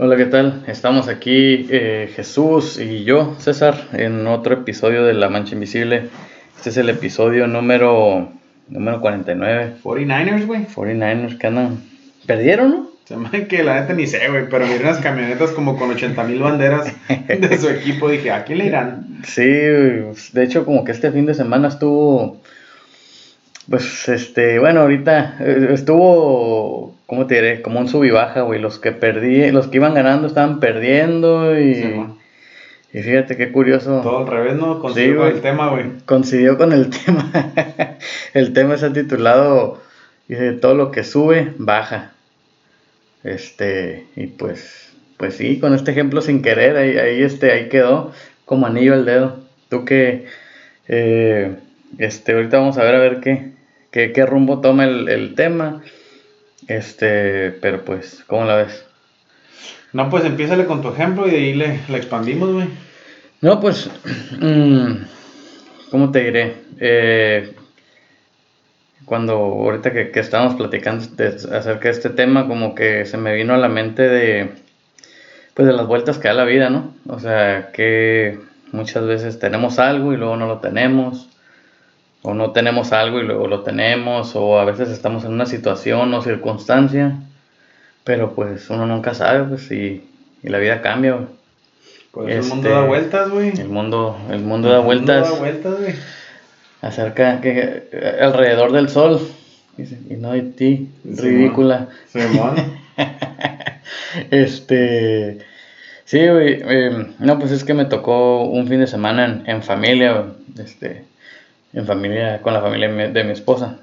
Hola, ¿qué tal? Estamos aquí eh, Jesús y yo, César, en otro episodio de La Mancha Invisible. Este es el episodio número, número 49. 49ers, güey. 49ers que andan. ¿Perdieron, no? Se me que la neta ni sé, güey, pero miré unas camionetas como con 80 mil banderas de su equipo. Dije, ¿a quién le irán? Sí, de hecho, como que este fin de semana estuvo. Pues, este, bueno, ahorita eh, estuvo ¿cómo te diré? Como un sub y baja, güey. Los que perdí, los que iban ganando estaban perdiendo y... y fíjate qué curioso. Todo al revés, ¿no? Coincidió con el tema, güey. Coincidió con el tema. el tema está titulado, dice, todo lo que sube, baja. Este, y pues, pues sí, con este ejemplo sin querer, ahí, ahí, este, ahí quedó como anillo al dedo. Tú que, eh, este, ahorita vamos a ver a ver qué, qué, qué rumbo toma el, el tema. Este, pero pues, ¿cómo la ves? No, pues empiézale con tu ejemplo y de ahí le, expandimos, güey. No, pues, mm, ¿cómo te diré? Eh, cuando ahorita que, que estábamos platicando acerca de este tema, como que se me vino a la mente de, pues de las vueltas que da la vida, ¿no? O sea, que muchas veces tenemos algo y luego no lo tenemos o no tenemos algo y luego lo tenemos, o a veces estamos en una situación o circunstancia, pero pues uno nunca sabe, pues, y, la vida cambia, Pues el mundo da este, vueltas, güey. El mundo, el mundo da vueltas. El mundo da vueltas, güey. Acerca, que, alrededor del sol, y no de ti, ridícula. este, sí, güey, em, no, pues es que me tocó un fin de semana en, en familia, este, en familia, con la familia de mi esposa.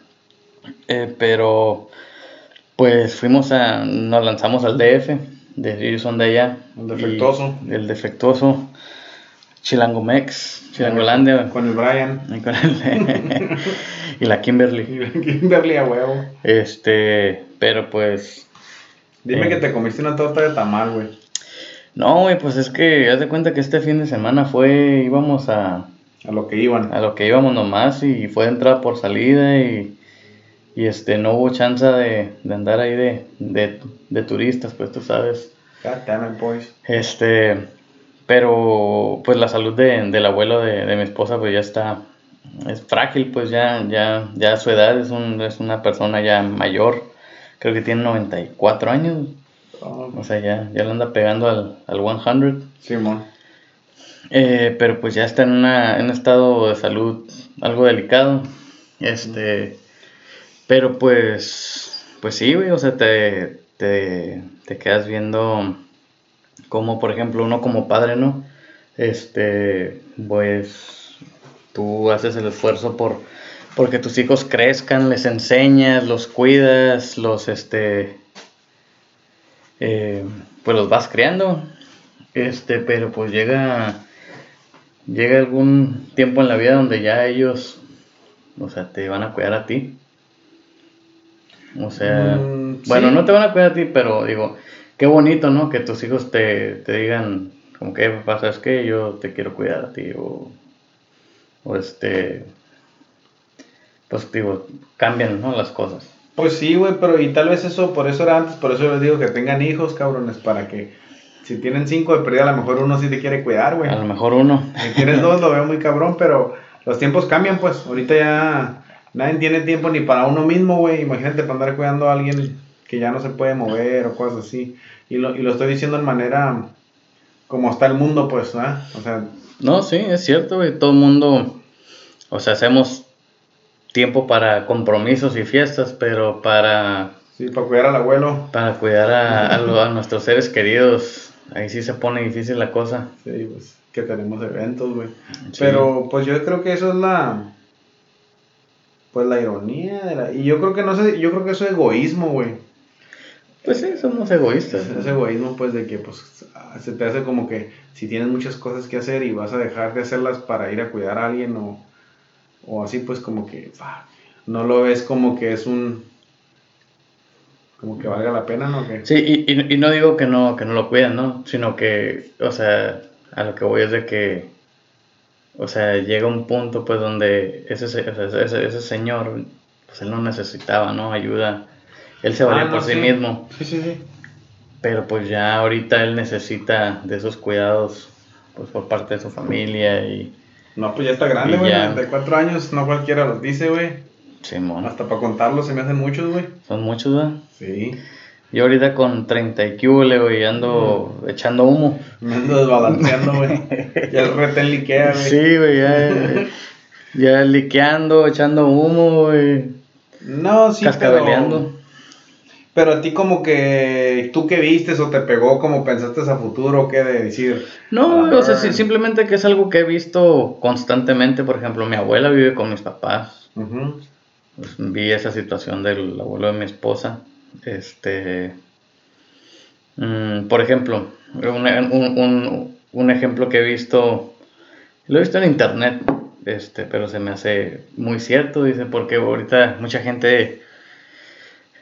Eh, pero pues fuimos a, nos lanzamos al DF, de, ellos son de allá. El defectuoso. El defectuoso. Chilangomex, Chilangolandia. Con el Brian. Y, con el, y la Kimberly. Kimberly a huevo. Este, pero pues. Dime que eh, te comiste una torta de tamal, güey. No, güey, pues es que haz de cuenta que este fin de semana fue, íbamos a, a lo que iban. A lo que íbamos nomás y fue entrada por salida y, y este no hubo chance de, de andar ahí de, de, de, turistas, pues tú sabes. God damn it, boys. Este, pero pues la salud de, del abuelo de, de mi esposa pues ya está, es frágil, pues ya, ya, ya a su edad es, un, es una persona ya mayor, creo que tiene 94 años. Oh. O sea, ya, ya le anda pegando al, al 100. Sí, eh, pero pues ya está en, una, en un estado de salud algo delicado. Este, pero pues, pues sí, güey, o sea, te, te, te quedas viendo como, por ejemplo, uno como padre, ¿no? Este, pues tú haces el esfuerzo por porque tus hijos crezcan, les enseñas, los cuidas, los este eh, pues los vas criando. Este, pero pues llega llega algún tiempo en la vida donde ya ellos, o sea, te van a cuidar a ti. O sea, mm, bueno, no te van a cuidar a ti, pero digo, qué bonito, ¿no? Que tus hijos te, te digan, como que, pasa es que yo te quiero cuidar a ti, o, o este, pues digo, cambian, ¿no? Las cosas. Pues sí, güey, pero y tal vez eso, por eso era antes, por eso les digo que tengan hijos, cabrones, para que si tienen cinco de pérdida, a lo mejor uno sí te quiere cuidar, güey. A lo mejor uno. Si tienes dos, lo veo muy cabrón, pero los tiempos cambian, pues. Ahorita ya nadie tiene tiempo ni para uno mismo, güey. Imagínate para andar cuidando a alguien que ya no se puede mover o cosas así. Y lo, y lo estoy diciendo en manera como está el mundo, pues, ¿no? O sea. No, sí, es cierto, güey. Todo el mundo, o sea, hacemos tiempo para compromisos y fiestas, pero para... Sí, para cuidar al abuelo. Para cuidar a, a nuestros seres queridos ahí sí se pone difícil la cosa. Sí, pues que tenemos eventos, güey. Pero pues yo creo que eso es la pues la ironía de la y yo creo que no sé, yo creo que eso es egoísmo, güey. Pues sí, somos egoístas. Es, egoísmo pues de que pues se te hace como que si tienes muchas cosas que hacer y vas a dejar de hacerlas para ir a cuidar a alguien o, o así pues como que no lo ves como que es un como que valga la pena, ¿no? Sí, y, y, no digo que no, que no lo cuidan, ¿no? Sino que, o sea, a lo que voy es de que, o sea, llega un punto pues donde ese, ese, ese señor, pues él no necesitaba, ¿no? Ayuda, él se valía ah, por sí. mismo. Sí, sí, sí. Pero pues ya ahorita él necesita de esos cuidados pues por parte de su familia y... No, pues ya está grande, güey, ya. 94 años, no cualquiera los dice, güey. Simón. Hasta para contarlo se me hacen muchos, güey. Son muchos, ¿verdad? Sí. Yo ahorita con 30 y güey, ando echando humo. Me ando desbalanceando, güey. Ya el retén liquea, güey. Sí, güey, ya, ya liqueando, echando humo, güey, No, sí, cascabeleando. pero... Pero a ti como que... ¿Tú qué vistes o te pegó como pensaste a futuro o qué de decir? No, ah, o sea, sí, simplemente que es algo que he visto constantemente. Por ejemplo, mi abuela vive con mis papás. ujú. Pues, vi esa situación del abuelo de mi esposa. Este. mm, por ejemplo, un, un- un- ejemplo que he visto. Lo he visto en internet. Este, pero se me hace muy cierto, dice, porque ahorita mucha gente.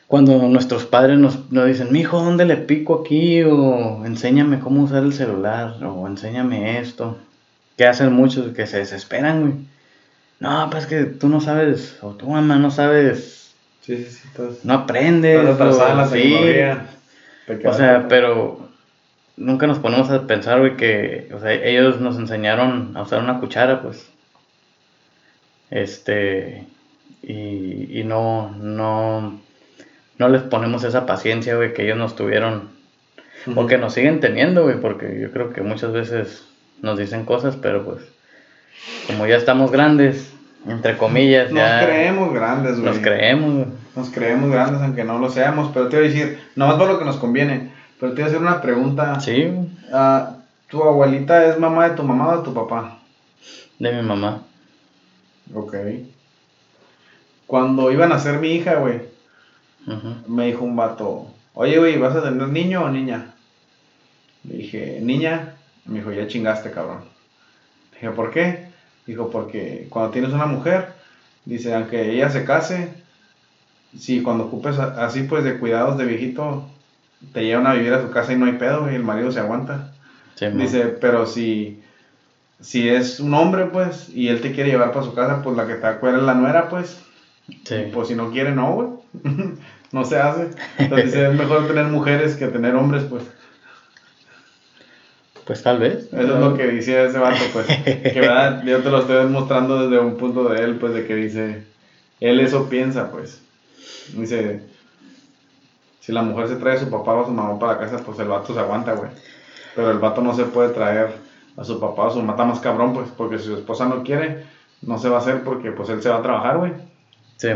Cuando nuestros padres nos, nos dicen, mijo, ¿dónde le pico aquí? O enséñame cómo usar el celular, o enséñame esto. Que hacen muchos que se desesperan. No, pues que tú no sabes, o tu mamá no sabes, Sí, sí, sí. Estás, no aprendes. estás en la o- sí. O sea, pero nunca nos ponemos a pensar, güey, que, o sea, ellos nos enseñaron a usar una cuchara, pues. Este, y, y no, no, no les ponemos esa paciencia, güey, que ellos nos tuvieron, o que nos siguen teniendo, güey, porque yo creo que muchas veces nos dicen cosas, pero pues, como ya estamos grandes, entre comillas, Nos ya creemos grandes, güey. nos creemos, güey. Nos creemos grandes aunque no lo seamos, pero te voy a decir, nomás por lo que nos conviene, pero te voy a hacer una pregunta. Sí, Ah, ¿Tu abuelita es mamá de tu mamá o de tu papá? de mi mamá. Ok. Cuando iban a ser mi hija, güey, me dijo un vato, oye, güey, ¿vas a tener niño o niña? Le dije, niña. Me dijo, ya chingaste, cabrón. Le dije, ¿por qué? Dijo, porque cuando tienes una mujer, dice, aunque ella se case, si cuando ocupes así pues de cuidados de viejito, te llevan a vivir a su casa y no hay pedo, y el marido se aguanta. Sí. Dice, pero si, si es un hombre, pues, y él te quiere llevar para su casa, pues la que te acuerda es la nuera, pues. Sí. Pues si no quiere, no, güey. no se hace. Entonces dice, es mejor tener mujeres que tener hombres, pues. Pues tal vez. Eso es lo que decía ese vato, pues. Que verdad, yo te lo estoy mostrando desde un punto de él, pues, de que dice, él eso piensa, pues. Dice, si la mujer se trae a su papá o a su mamá para la casa, pues el vato se aguanta, güey. Pero el vato no se puede traer a su papá o a su mata más cabrón, pues, porque si su esposa no quiere, no se va a hacer porque, pues, él se va a trabajar, güey. Sí.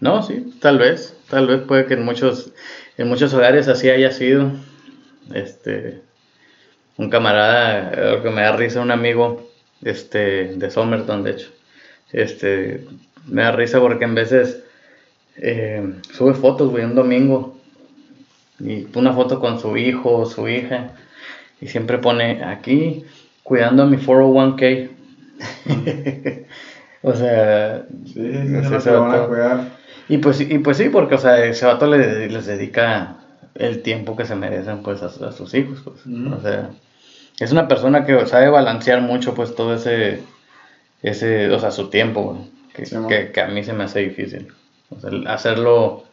No, sí, tal vez. Tal vez puede que en muchos, en muchos hogares así haya sido. Este, un camarada, eh, que me da risa, un amigo, este, de Somerton, de hecho. Este, me da risa porque en veces eh, sube fotos, güey, un domingo. Y una foto con su hijo o su hija. Y siempre pone aquí, cuidando a mi 401k. o sea, Sí, sí, no se lo van a cuidar. y pues, y pues sí, porque, o sea, ese vato le- les dedica el tiempo que se merecen, pues, a, su- a sus hijos, pues. O sea, es una persona que sabe balancear mucho, pues, todo ese, ese, o sea, su tiempo, que, Sí, que, que a mí se me hace difícil. O sea, hacerlo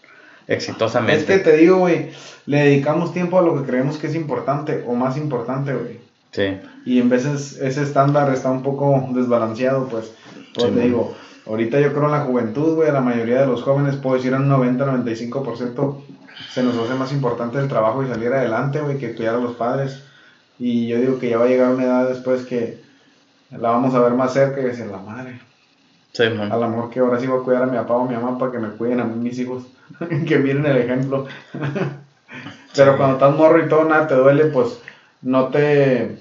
exitosamente. Es que te digo, güey, le dedicamos tiempo a lo que creemos que es importante o más importante, güey. Sí, Y en veces ese estándar está un poco desbalanceado, pues. Pues Sí, te man. digo, ahorita yo creo en la juventud, güey, la mayoría de los jóvenes, puedo decir un 90-95%, se nos hace más importante el trabajo y salir adelante, güey, que cuidar a los padres. Y yo digo que ya va a llegar una edad después que la vamos a ver más cerca y decir, la madre. sí, man. A lo mejor que ahora sí voy a cuidar a mi papá o a mi mamá para que me cuiden a mí mis hijos. que miren el ejemplo. Pero cuando estás morro y todo, nada te duele, pues no te.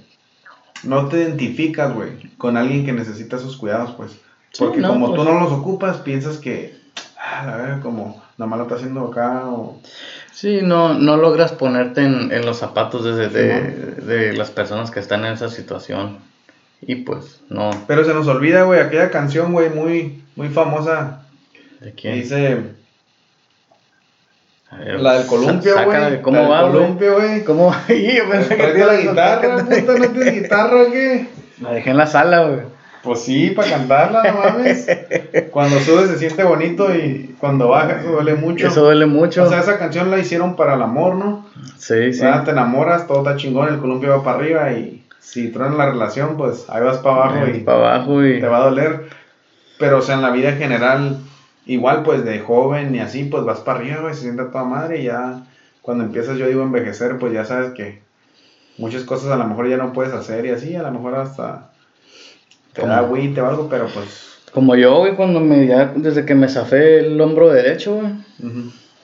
No te identificas, güey, con alguien que necesita esos cuidados, pues. Sí, Porque no, como pues. tú no los ocupas, piensas que. Ah, la verdad, como nada más lo está haciendo acá o. Sí, no, no logras ponerte en, en los zapatos de, de, Sí, de las personas que están en esa situación. Y pues, no. Pero se nos olvida, güey, aquella canción, güey, muy, muy famosa. ¿De quién? dice. Ver, La del columpio, güey. ¿Cómo la va, güey? columpio, güey. ¿Cómo va? Yo pensé que la guitarra, puta, ¿no tienes guitarra o qué? La dejé en la sala, güey. Pues sí, para cantarla, no mames. Cuando subes se siente bonito y cuando baja eso duele mucho. Eso duele mucho. O sea, esa canción la hicieron para el amor, ¿no? Sí, sí. Te enamoras, todo está chingón, el columpio va para arriba y si truena la relación, pues ahí vas para abajo y para abajo y te va a doler. Pero, o sea, en la vida en general, igual, pues de joven y así, pues vas para arriba, güey, se siente toda madre y ya cuando empiezas, yo digo, envejecer, pues ya sabes que muchas cosas a lo mejor ya no puedes hacer y así, a lo mejor hasta te da o algo, pero pues... Como yo, güey, cuando me, ya, desde que me zafé el hombro derecho, güey.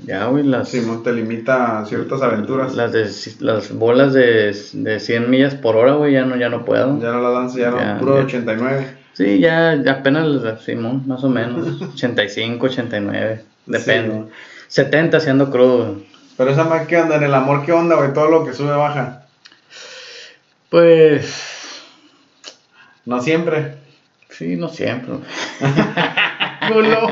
Ya, güey, las... no te limita a ciertas aventuras. Las, de, las bolas de, de 100 millas por hora, güey, ya no, ya no puedo. Ya no la danza, ya, no, puro 89. Sí, ya, ya apenas, Simón, más o menos. 85, 89, depende. 70 siendo crudo. Pero esa más, ¿qué onda? En el amor, ¿qué onda, güey? Todo lo que sube, baja. Pues... No siempre. Sí, no siempre. Culo.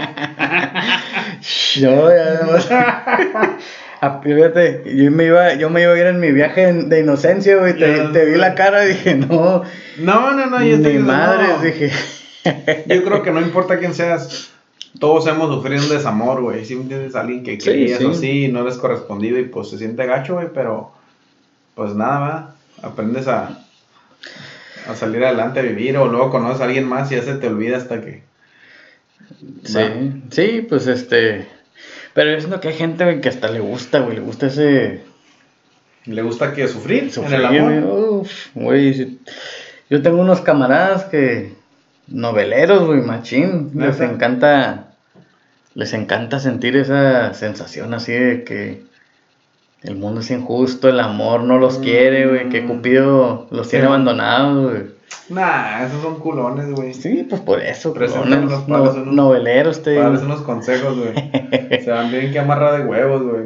yo ya ah, Fíjate, yo me iba, yo me iba a ir en mi viaje de inocencia, güey. Te, vi la cara y dije, no. No, no, no, yo estoy. Mi madre, dije. yo creo que no importa quién seas, todos hemos sufrido un desamor, güey. Si entiendes a alguien que querías sí, sí. no eres correspondido y pues se siente gacho, güey, pero pues nada, va. Aprendes a, a salir adelante, a vivir, o luego conoces a alguien más y ya se te olvida hasta que. Sí, sí, pues este. Pero es lo que hay gente que hasta le gusta, güey, le gusta ese. ¿Le gusta que sufrir, en el amor? güey. Yo tengo unos camaradas que. Noveleros, güey, machín. Les encanta. Les encanta sentir esa sensación así de que el mundo es injusto, el amor no los quiere, güey, que mm. Cupido los tiene abandonados, güey. Nah, esos son culones, güey. Sí, pues por eso, culones, unos, no, noveleros, te Para unos consejos, güey. Se van bien que amarra de huevos, güey.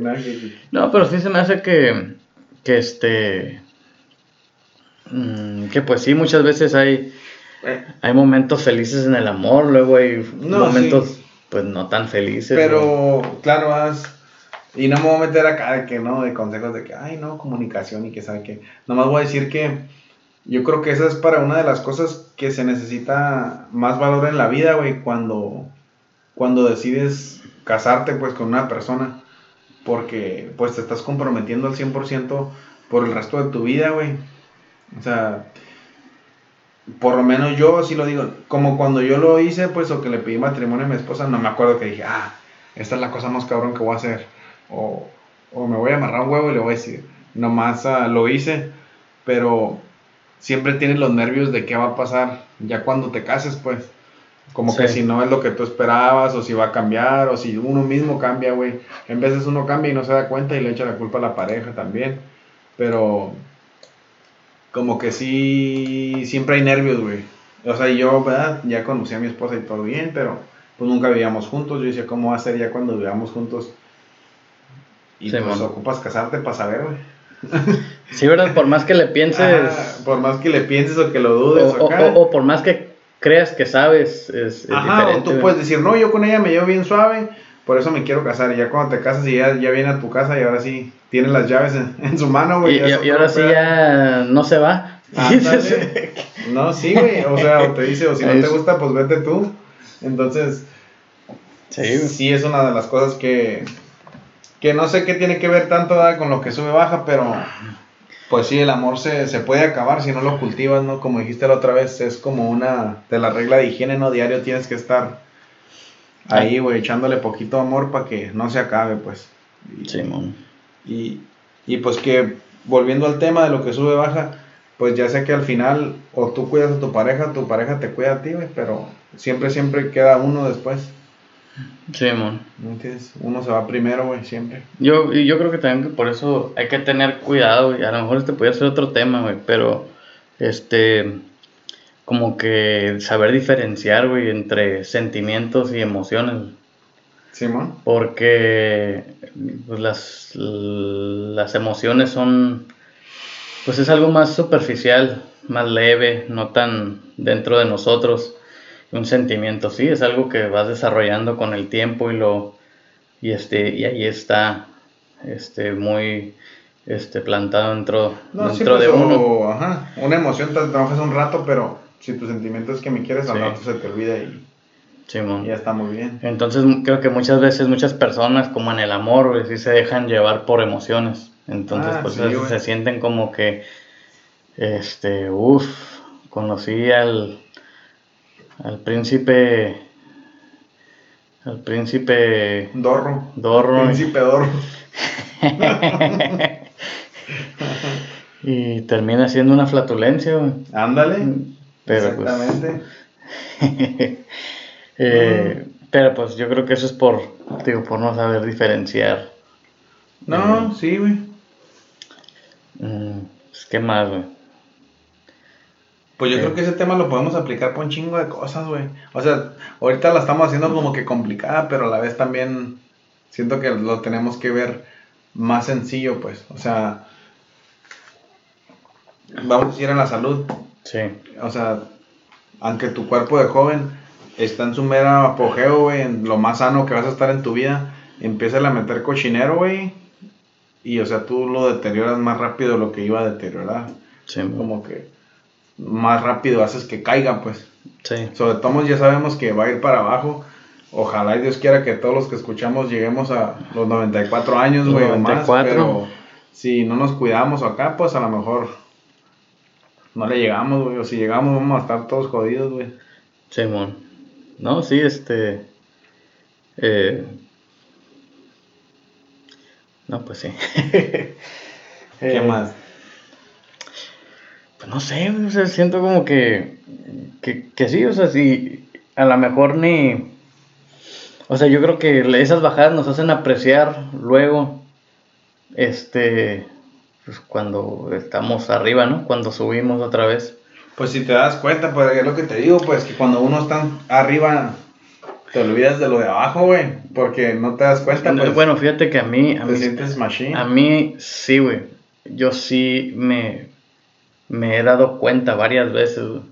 No, pero sí se me hace que, que este, mm, que pues sí, muchas veces hay, eh. hay momentos felices en el amor, luego hay momentos, pues no tan felices. Pero, claro, has y no me voy a meter acá de que no, de consejos de que, ay, no, comunicación y que sabe que. Nomás voy a decir que yo creo que esa es para una de las cosas que se necesita más valor en la vida, güey, cuando, cuando decides casarte, pues, con una persona. Porque, pues, te estás comprometiendo al 100% por el resto de tu vida, güey. O sea, por lo menos yo sí lo digo, como cuando yo lo hice, pues, o que le pedí matrimonio a mi esposa, no me acuerdo que dije, ah, esta es la cosa más cabrón que voy a hacer o, me voy a amarrar un huevo y le voy a decir, nomás uh, lo hice, pero siempre tienes los nervios de qué va a pasar ya cuando te cases, pues. Como que si no es lo que tú esperabas, o si va a cambiar, o si uno mismo cambia, güey. En veces uno cambia y no se da cuenta y le echa la culpa a la pareja también. Pero como que sí, siempre hay nervios, güey. O sea, yo, ¿verdad? Ya conocí a mi esposa y todo bien, pero pues nunca vivíamos juntos. Yo decía, ¿cómo va a ser ya cuando vivamos juntos? Y pues ocupas casarte para saber, güey. Sí, ¿verdad? Por más que le pienses. por más que le pienses o que lo dudes. O, o, por más que creas que sabes, es, Ajá, o tú puedes decir, no, yo con ella me llevo bien suave, por eso me quiero casar. Y ya cuando te casas y ya, ya viene a tu casa y ahora sí tiene las llaves en, su mano, güey. Y, ahora sí ya no se va. no, sí, güey. O sea, o te dice, o si no te gusta, pues vete tú. Entonces, sí, sí es una de las cosas que que no sé qué tiene que ver tanto con lo que sube baja, pero pues sí, el amor se, puede acabar si no lo cultivas, ¿no? Como dijiste la otra vez, es como una de la regla de higiene, ¿no? Diario tienes que estar ahí, güey, echándole poquito amor para que no se acabe, pues. sí, y, y pues que, volviendo al tema de lo que sube baja, pues ya sé que al final o tú cuidas a tu pareja, tu pareja te cuida a ti, güey, pero siempre, siempre queda uno después. Sí, mon. Uno se va primero, güey, siempre. Yo, yo creo que también que por eso hay que tener cuidado, güey. A lo mejor este puede ser otro tema, güey, pero este como que saber diferenciar, güey, entre sentimientos y emociones. Sí, mon. Porque pues, las, las emociones son, pues es algo más superficial, más leve, no tan dentro de nosotros un sentimiento, sí, es algo que vas desarrollando con el tiempo y lo y este y ahí está este muy este plantado dentro, dentro de uno. ajá, una emoción te trabajas un rato, pero si tu sentimiento es que me quieres, al Sí. rato se te olvida y, y ya está muy bien. Entonces creo que muchas veces muchas personas, como en el amor, güey, sí se dejan llevar por emociones. Entonces, Ah, pues sí, se sienten como que, este, uff, conocí al, al príncipe, al príncipe Dorro. Dorro. Príncipe Dorro. y termina siendo una flatulencia, güey. Ándale. Pero pues, Exactamente. eh, pero pues yo creo que eso es por, digo, por no saber diferenciar. No, sí, güey. Mm, pues, ¿Qué más, güey? Pues yo Sí. creo que ese tema lo podemos aplicar para un chingo de cosas, güey. O sea, ahorita la estamos haciendo como que complicada, pero a la vez también siento que lo tenemos que ver más sencillo, pues. O sea, vamos a decir en la salud. Sí, O sea, aunque tu cuerpo de joven está en su mera apogeo, güey, en lo más sano que vas a estar en tu vida, empieza a meter cochinero, güey. Y, o sea, tú lo deterioras más rápido de lo que iba a deteriorar. sí, Como que más rápido haces que caiga, pues. sí, Sobre todo ya sabemos que va a ir para abajo. Ojalá y Dios quiera que todos los que escuchamos lleguemos a los 94 años, güey, o más. 94. Pero si no nos cuidamos acá, pues a lo mejor no le llegamos, güey. O si llegamos, vamos a estar todos jodidos, güey. Simón. No, sí, este. eh, no, pues sí. ¿Qué Eh, más? Pues no sé, o sea, siento como que, que, que sí, o sea, sí, a lo mejor ni... O sea, yo creo que esas bajadas nos hacen apreciar luego, este, pues cuando estamos arriba, ¿no? Cuando subimos otra vez. Pues si te das cuenta, pues es lo que te digo, pues que cuando uno está arriba, te olvidas de lo de abajo, güey. Porque no te das cuenta, pues. bueno, fíjate que a mí, a te mí, sientes machine. a mí sí, güey, yo sí me, me he dado cuenta varias veces, güey.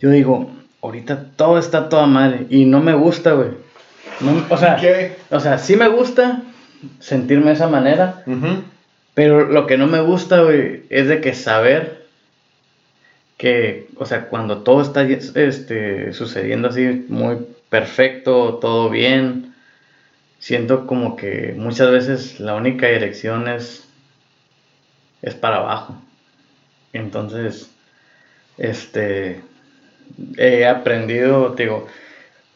Yo digo, ahorita todo está toda madre y no me gusta, güey. No- o sea, ¿Qué? O sea, sí me gusta sentirme de esa manera, pero lo que no me gusta, güey, es de que saber que, o sea, cuando todo está este, sucediendo así muy perfecto, todo bien, siento como que muchas veces la única dirección es, es para abajo. Entonces, este, he aprendido, te digo,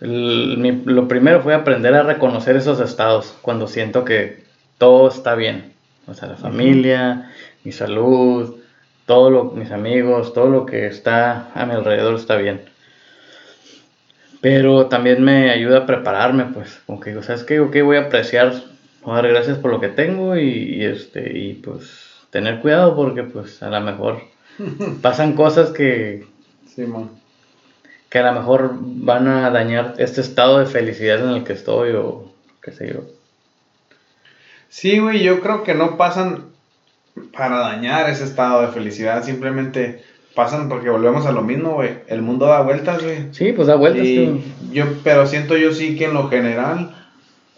mi- lo primero fue aprender a reconocer esos estados cuando siento que todo está bien. O sea, la familia, mi salud, todo lo, mis amigos, todo lo que está a mi alrededor está bien. Pero también me ayuda a prepararme, pues, como que digo, ¿sabes qué? Ok, voy a apreciar, voy a dar gracias por lo que tengo y, y, este, y pues tener cuidado porque pues a lo mejor pasan cosas que, que a lo mejor van a dañar este estado de felicidad en el que estoy o qué sé yo. Sí, güey, yo creo que no pasan para dañar ese estado de felicidad, simplemente pasan porque volvemos a lo mismo, güey. El mundo da vueltas, güey. Sí, pues da vueltas. Y yo, pero siento yo sí que en lo general,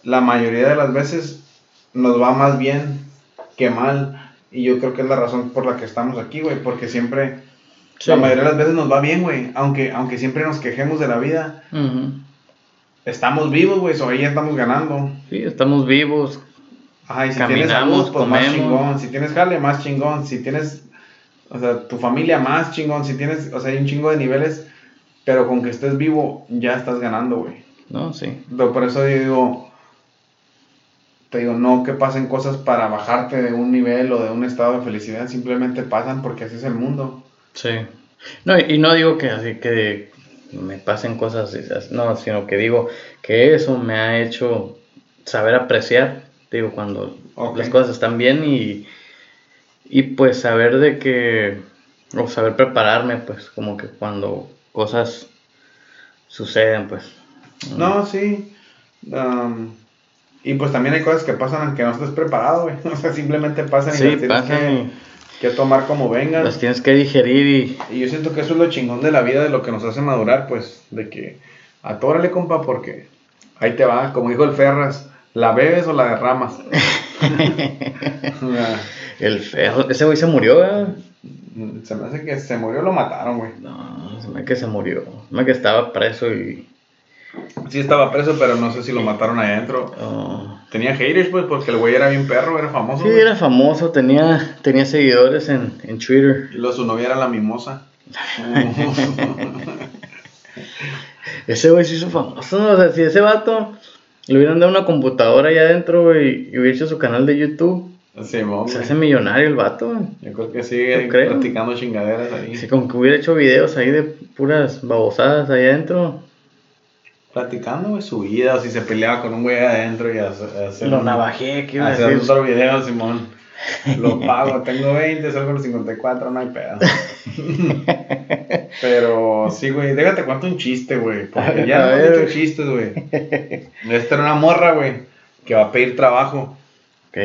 la mayoría de las veces nos va más bien que mal. Y yo creo que es la razón por la que estamos aquí, güey, porque siempre, Sí. la mayoría de las veces nos va bien, güey. Aunque, aunque siempre nos quejemos de la vida, Ujú. estamos vivos, güey, so ahí estamos ganando. Sí, estamos vivos. Ajá, y si Caminamos, tienes salud, pues más comemos. chingón. Si tienes jale, más chingón. Si tienes, o sea, tu familia, más chingón. Si tienes, o sea, hay un chingo de niveles. Pero con que estés vivo, ya estás ganando, güey. No, sí. Pero por eso digo, te digo, no que pasen cosas para bajarte de un nivel o de un estado de felicidad. Simplemente pasan porque así es el mundo. Sí. No, y no digo que así que me pasen cosas, no, sino que digo que eso me ha hecho saber apreciar, digo, cuando las cosas están bien y, y pues saber de que, o saber prepararme, pues como que cuando cosas suceden, pues. No, sí. um, y pues también hay cosas que pasan aunque no estés preparado, güey. O sea, simplemente pasan y Sí, las tienes pasan que, que tomar como vengan. las tienes que digerir y Y yo siento que eso es lo chingón de la vida, de lo que nos hace madurar, pues, de que atórale, compa, porque ahí te va, como dijo el Ferras, ¿la bebes o la derramas? El ferro, ese güey se murió. Mm, Se me hace que se murió lo mataron, güey. No, se me hace que se murió. Se me hace que estaba preso y. Sí estaba preso, pero no sé si lo mataron ahí adentro. oh, Tenía haters, pues, porque el güey era bien perro, era famoso. Sí, güey. era famoso, tenía, tenía seguidores en, en Twitter. Y luego su novia era la mimosa. Ese güey se hizo famoso, ¿no? O sea, si ese vato le hubieran dado una computadora ahí adentro, y hubiera hecho su canal de YouTube, Sí, se hace millonario el vato. Yo creo que sigue practicando chingaderas ahí. Sí, como que hubiera hecho videos ahí de puras babosadas ahí adentro. Platicando, güey, su vida, o si se peleaba con un güey adentro y hace- hacer Lo navajé, ¿qué iba a hacer decir? otro video, Simón. Lo pago, tengo 20, salgo los 54, no hay pedo. Pero sí, güey, déjate cuento un chiste, güey. Porque ya no ver. hecho chistes, güey. Esta era una morra, güey, que va a pedir trabajo. Ok.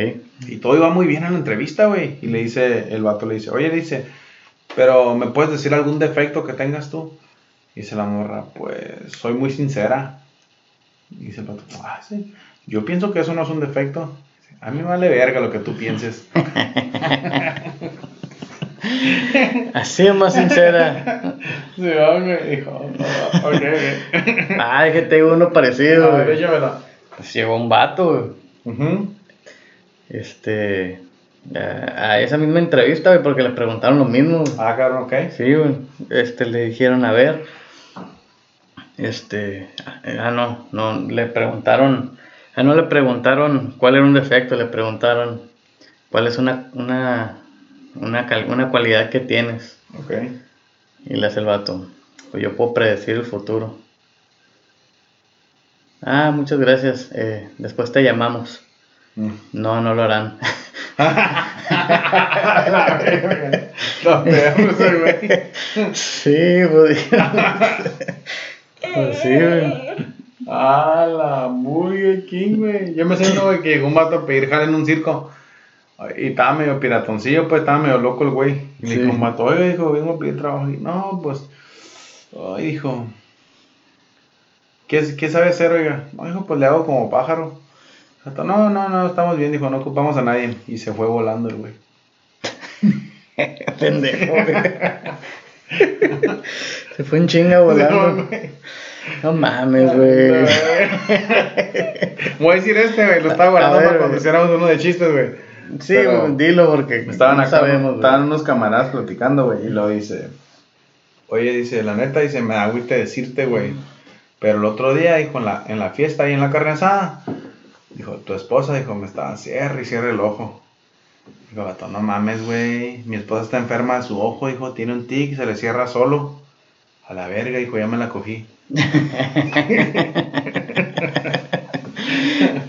Y todo iba muy bien en la entrevista, güey. Y le dice, el vato le dice, oye, dice, pero ¿me puedes decir algún defecto que tengas tú? Dice la morra, pues soy muy sincera. Y dice el vato, ah, sí. Yo pienso que eso no es un defecto. Dice, A mí me vale verga lo que tú pienses. Así es más sincera. Sí, güey, dijo, "Oh, ok, ok. Ah, es que tengo uno parecido, A ver. Pues llegó un vato, güey. Este. A, a esa misma entrevista, güey, porque le preguntaron lo mismo. güey. Ah, cabrón, ok. Sí, güey. Este, le dijeron, a ver. Este. Ah, no, no, le preguntaron. Ah, no le preguntaron cuál era un defecto, le preguntaron cuál es una, una, una, cal- una cualidad que tienes. Ok. Y le hace el vato, pues yo puedo predecir el futuro. Ah, muchas gracias. eh, después te llamamos. Mm. No, no lo harán. Sí, pues. Pues sí, güey. Ah, la Burger King, güey. Yo me sé uno, güey, que llegó un vato a pedir jale en un circo. Y estaba medio piratoncillo, pues estaba medio loco el güey. Y le Sí. un vato, oye, dijo, vengo a pedir trabajo. Y no, pues. Ay, dijo. ¿Qué, ¿Qué sabe hacer, oiga? No, dijo, pues le hago como pájaro. No, no, no, estamos bien, dijo, no ocupamos a nadie. Y se fue volando el güey. Pendejo, güey. Se fue en chinga volando. No mames, güey. Voy a decir este, güey. Lo estaba guardando ver, para cuando hiciéramos uno de chistes, güey. Sí, Pero- dilo porque Estaban no acá, sabemos, estaban unos camaradas platicando, güey, y lo dice, oye, dice, la neta, dice, me da agüite decirte, güey, pero el otro día, dijo, en la, en la fiesta ahí en la carne asada, dijo, tu esposa, dijo, me estaba, cierre y cierre el ojo. Vato, no mames, güey, mi esposa está enferma de su ojo, dijo, tiene un tic, se le cierra solo. A la verga, dijo, ya me la cogí.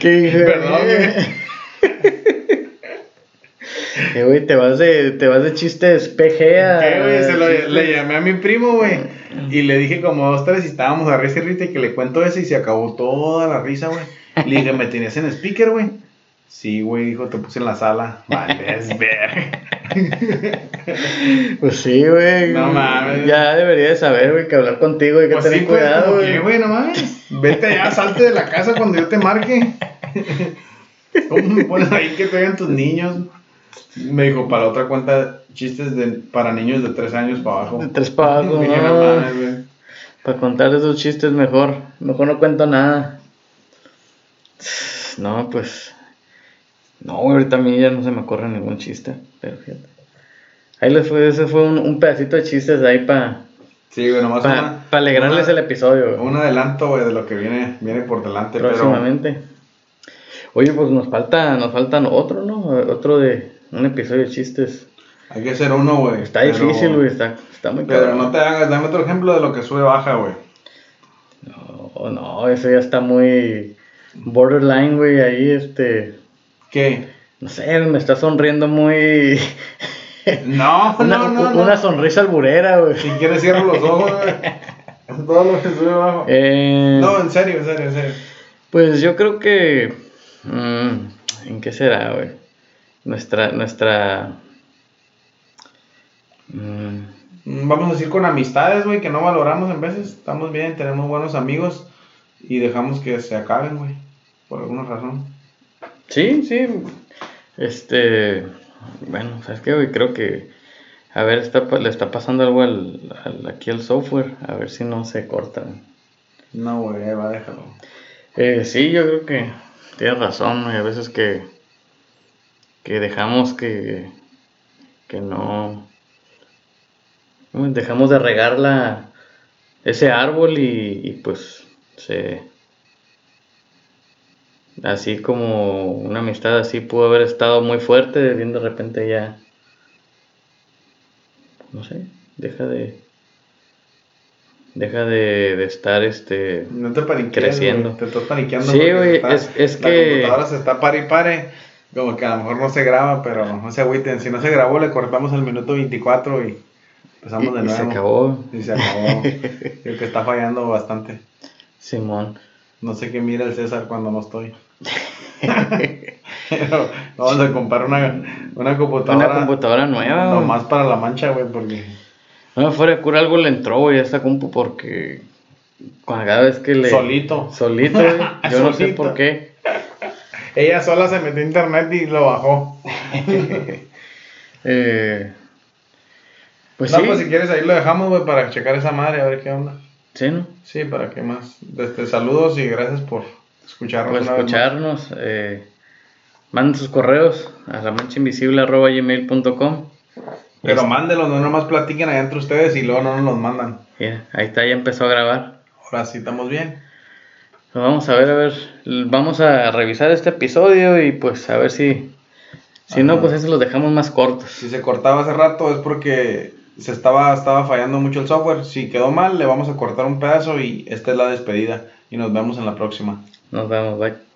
¿Qué? Perdón, güey. Que güey, te vas de, te vas de chistes PG a. ¿Qué, güey? Se lo, le llamé a mi primo, güey. Y le dije como dos, tres y estábamos a risa y risa y que le cuento eso y se acabó toda la risa, güey. Le dije, ¿me tenías en speaker, güey? Sí, güey, dijo, te puse en la sala. Vale, es ver. Pues sí, güey. No mames. Ya debería de saber, güey, que hablar contigo hay que Pues sí, tener pues, cuidado, güey. güey, no mames. Vete allá, salte de la casa cuando yo te marque. ¿Cómo me pones ahí que te vean tus niños? Me dijo, para la otra cuenta, chistes de, para niños de tres años para abajo. De tres para abajo, no. no mames, güey. Para contar esos chistes mejor. Mejor no cuento nada. No, pues. No, güey, ahorita a mí ya no se me ocurre ningún chiste. Pero fíjate. Ahí les fue, ese fue un, un pedacito de chistes ahí para Sí, güey, nomás una- alegrarles una- el episodio, güey. Un adelanto, güey, de lo que viene, viene por delante, pero... próximamente. Oye, pues nos falta, nos faltan otro, ¿no? Otro de un episodio de chistes. Hay que hacer uno, güey. Está pero- difícil, güey, está, está muy Pero cabrón. no te hagas, dame otro ejemplo de lo que sube baja, güey. No, no, eso ya está muy borderline, güey, ahí, este, ¿Qué? no sé, me está sonriendo muy... No, una, no, no, no. una sonrisa alburera, güey. Si quieres cierro los ojos, güey. Todo lo que sube abajo. Eh, No, en serio, en serio, en serio. Pues yo creo que... mm, ¿En qué será, güey? Nuestra, nuestra... mm, Mm, Vamos a decir con amistades, güey, que no valoramos en veces. Estamos bien, tenemos buenos amigos y dejamos que se acaben, güey. Por alguna razón. Sí, sí. Este. Bueno, ¿sabes qué, güey? Creo que A ver, está, le está pasando algo al, al- aquí al software. A ver si no se corta. No, güey, va, déjalo. Eh, sí, yo creo que tienes razón. Hay veces que, que dejamos que, que no. Dejamos de regar la, ese árbol y, y pues se. Así como una amistad así pudo haber estado muy fuerte, bien de repente ya. No sé, deja de. Deja de, de estar este. No te. Creciendo. Te estás paniqueando. Sí, güey, es- es la que- computadora se está pare y pare. Como que a lo mejor no se graba, pero no se agüiten. Si no se grabó, le cortamos al minuto 24 y empezamos de y- y nuevo. se acabó. Y se acabó. Creo que está fallando bastante. Simón. No sé qué mira el César cuando no estoy. Pero vamos a comprar una, una computadora. Una computadora nueva. Nomás para la mancha, güey, porque. No, fuera de cura algo le entró, güey, a esta compu porque cada vez que le... Solito. Solito, güey. Yo no sé por qué. Ella sola se metió a internet y lo bajó. Eh, pues no, sí. pues si quieres ahí lo dejamos, güey, para checar esa madre, a ver qué onda. Sí, ¿no? Sí, para qué más. Desde saludos y gracias por escucharnos. Por escucharnos. Eh, manden sus correos a la manchainvisible.gmail.com Pero mándelos, no nomás platiquen allá entre ustedes y luego no nos los mandan. Mira, ahí está, ya empezó a grabar. Ahora sí estamos bien. Pues vamos a ver, a ver. Vamos a revisar este episodio y pues a ver si... Si no, pues eso los dejamos más cortos. Si se cortaba hace rato es porque se estaba, estaba fallando mucho el software. Si quedó mal, le vamos a cortar un pedazo y esta es la despedida. Y nos vemos en la próxima. Nos vemos, bye.